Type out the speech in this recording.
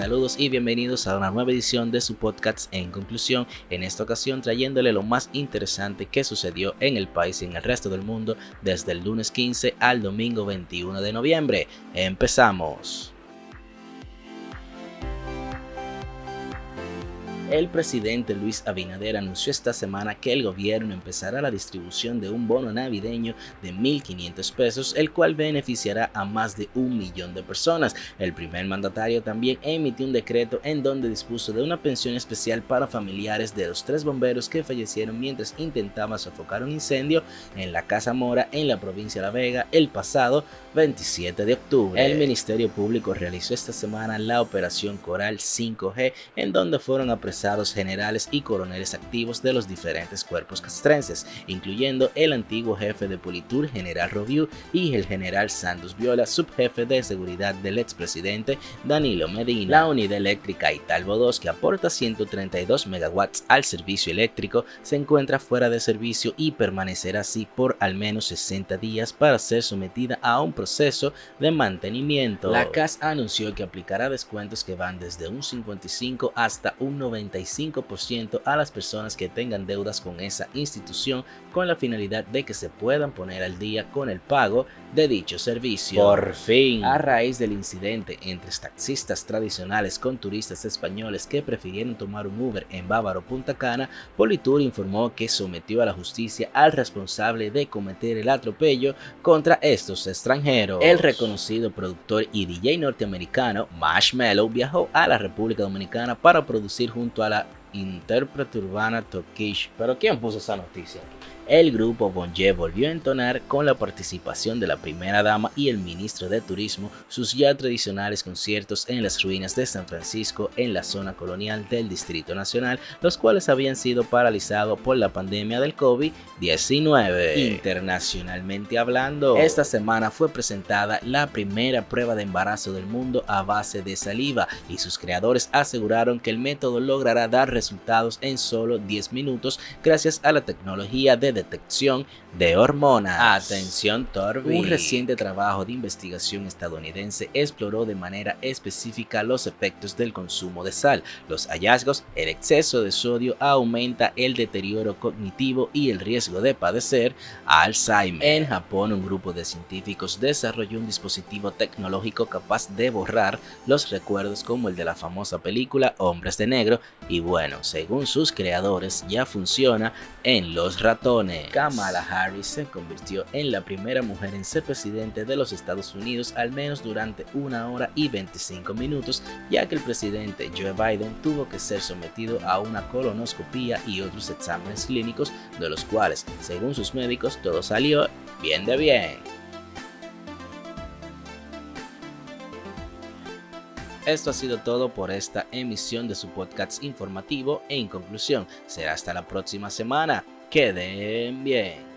Saludos y bienvenidos a una nueva edición de su podcast En Conclusión, en esta ocasión trayéndole lo más interesante que sucedió en el país y en el resto del mundo desde el lunes 15 al domingo 21 de noviembre. Empezamos. El presidente Luis Abinader anunció esta semana que el gobierno empezará la distribución de un bono navideño de 1.500 pesos, el cual beneficiará a más de un millón de personas. El primer mandatario también emitió un decreto en donde dispuso de una pensión especial para familiares de los tres bomberos que fallecieron mientras intentaban sofocar un incendio en la Casa Mora en la provincia de La Vega el pasado 27 de octubre. El Ministerio Público realizó esta semana la operación Coral 5G en donde fueron apresados generales y coroneles activos de los diferentes cuerpos castrenses, incluyendo el antiguo jefe de Politur, general Roviu, y el general Santos Viola, subjefe de seguridad del expresidente Danilo Medina. La unidad eléctrica Italvo 2, que aporta 132 megawatts al servicio eléctrico, se encuentra fuera de servicio y permanecerá así por al menos 60 días para ser sometida a un proceso de mantenimiento. La CAS anunció que aplicará descuentos que van desde un 55 hasta un 90 ciento a las personas que tengan deudas con esa institución con la finalidad de que se puedan poner al día con el pago de dicho servicio. Por fin, a raíz del incidente entre taxistas tradicionales con turistas españoles que prefirieron tomar un Uber en Bávaro Punta Cana, Politur informó que sometió a la justicia al responsable de cometer el atropello contra estos extranjeros. El reconocido productor y DJ norteamericano Marshmello viajó a la República Dominicana para producir junto a la intérprete urbana Tokish. Pero ¿quién puso esa noticia? el grupo Bonje volvió a entonar con la participación de la primera dama y el ministro de Turismo sus ya tradicionales conciertos en las ruinas de San Francisco en la zona colonial del Distrito Nacional, los cuales habían sido paralizados por la pandemia del COVID-19. Internacionalmente hablando, esta semana fue presentada la primera prueba de embarazo del mundo a base de saliva y sus creadores aseguraron que el método logrará dar resultados en solo 10 minutos gracias a la tecnología de detección de hormonas. Atención Torbi. Un reciente trabajo de investigación estadounidense exploró de manera específica los efectos del consumo de sal. Los hallazgos, el exceso de sodio aumenta el deterioro cognitivo y el riesgo de padecer Alzheimer. En Japón, un grupo de científicos desarrolló un dispositivo tecnológico capaz de borrar los recuerdos como el de la famosa película Hombres de Negro y bueno, según sus creadores ya funciona en los ratones. Kamala Harris se convirtió en la primera mujer en ser presidente de los Estados Unidos al menos durante una hora y 25 minutos, ya que el presidente Joe Biden tuvo que ser sometido a una colonoscopia y otros exámenes clínicos, de los cuales, según sus médicos, todo salió bien de bien. Esto ha sido todo por esta emisión de su podcast informativo en conclusión, será hasta la próxima semana. Queden bien.